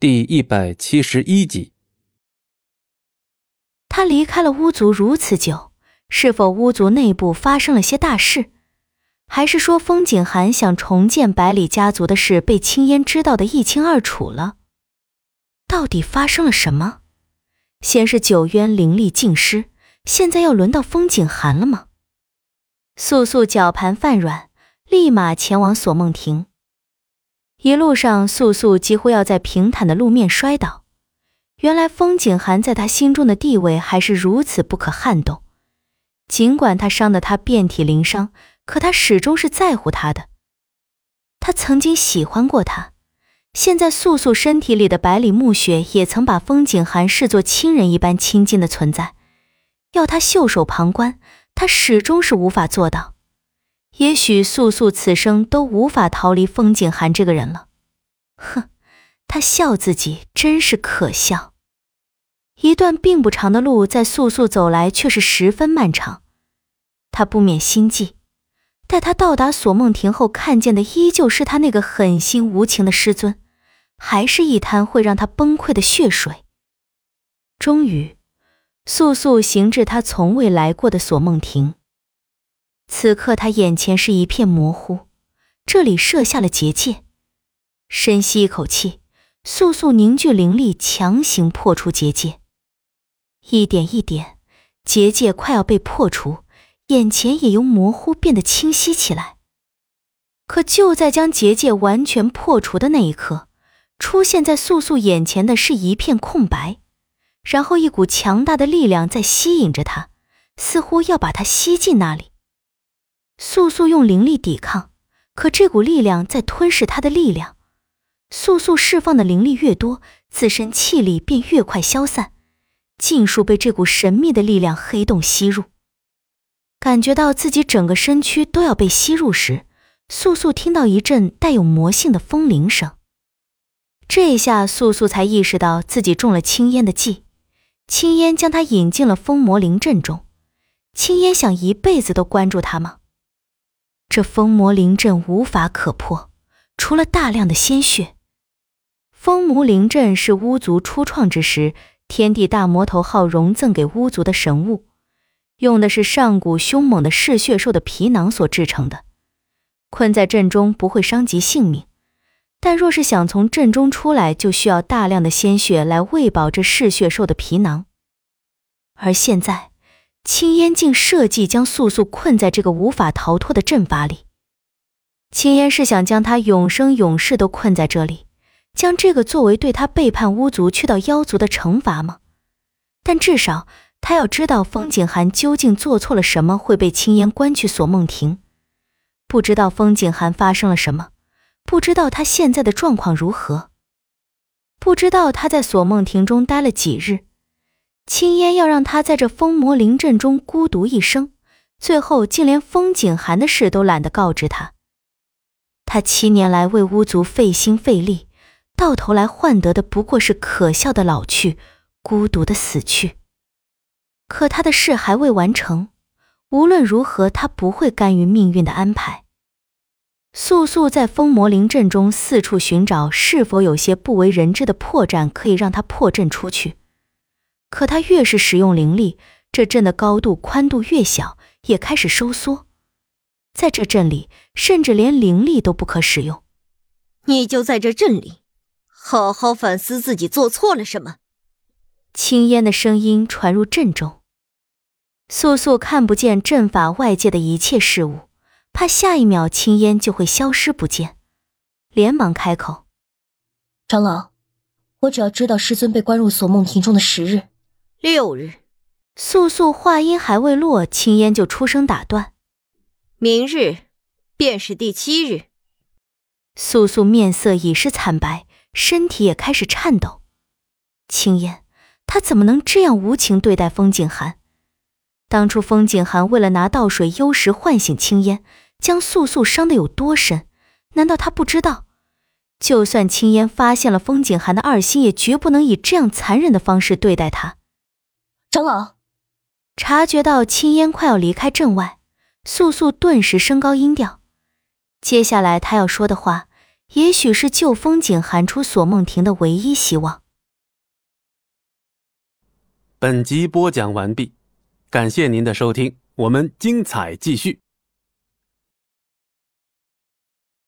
第一百七十一集。他离开了巫族如此久，是否巫族内部发生了些大事，还是说风景寒想重建百里家族的事被青烟知道的一清二楚了？到底发生了什么？先是九渊灵力尽失，现在要轮到风景寒了吗？素素绞盘泛软，立马前往锁梦亭。一路上，素素几乎要在平坦的路面摔倒。原来风景寒在他心中的地位还是如此不可撼动。尽管他伤得他遍体鳞伤，可他始终是在乎他的。他曾经喜欢过他，现在素素身体里的百里暮雪也曾把风景寒视作亲人一般亲近的存在。要他袖手旁观，他始终是无法做到。也许素素此生都无法逃离风景寒这个人了。哼，他笑自己真是可笑。一段并不长的路，在素素走来却是十分漫长。他不免心悸。待他到达锁梦亭后，看见的依旧是他那个狠心无情的师尊，还是一滩会让他崩溃的血水。终于，素素行至他从未来过的锁梦亭。此刻他眼前是一片模糊，这里设下了结界。深吸一口气，速速凝聚灵力，强行破除结界。一点一点，结界快要被破除，眼前也由模糊变得清晰起来。可就在将结界完全破除的那一刻，出现在素素眼前的是一片空白，然后一股强大的力量在吸引着他，似乎要把他吸进那里。素素用灵力抵抗，可这股力量在吞噬她的力量。素素释放的灵力越多，自身气力便越快消散，尽数被这股神秘的力量黑洞吸入。感觉到自己整个身躯都要被吸入时，素素听到一阵带有魔性的风铃声。这一下素素才意识到自己中了青烟的计，青烟将她引进了风魔灵阵中。青烟想一辈子都关注她吗？这风魔灵阵无法可破，除了大量的鲜血。风魔灵阵是巫族初创之时，天地大魔头号融赠给巫族的神物，用的是上古凶猛的嗜血兽的皮囊所制成的。困在阵中不会伤及性命，但若是想从阵中出来，就需要大量的鲜血来喂饱这嗜血兽的皮囊。而现在。青烟竟设计将素素困在这个无法逃脱的阵法里。青烟是想将他永生永世都困在这里，将这个作为对他背叛巫族去到妖族的惩罚吗？但至少他要知道风景寒究竟做错了什么，会被青烟关去锁梦亭。不知道风景寒发生了什么，不知道他现在的状况如何，不知道他在锁梦亭中待了几日。青烟要让他在这风魔灵阵中孤独一生，最后竟连风景寒的事都懒得告知他。他七年来为巫族费心费力，到头来换得的不过是可笑的老去，孤独的死去。可他的事还未完成，无论如何，他不会甘于命运的安排。素素在风魔灵阵中四处寻找，是否有些不为人知的破绽可以让他破阵出去。可他越是使用灵力，这阵的高度宽度越小，也开始收缩。在这阵里，甚至连灵力都不可使用。你就在这阵里，好好反思自己做错了什么。青烟的声音传入阵中。素素看不见阵法外界的一切事物，怕下一秒青烟就会消失不见，连忙开口：“长老，我只要知道师尊被关入锁梦亭中的时日。”六日，素素话音还未落，青烟就出声打断：“明日便是第七日。”素素面色已是惨白，身体也开始颤抖。青烟，他怎么能这样无情对待风景寒？当初风景寒为了拿倒水幽石唤醒青烟，将素素伤得有多深？难道他不知道？就算青烟发现了风景寒的二心，也绝不能以这样残忍的方式对待他。长老察觉到青烟快要离开阵外，素素顿时升高音调。接下来他要说的话，也许是救风景喊出索梦婷的唯一希望。本集播讲完毕，感谢您的收听，我们精彩继续。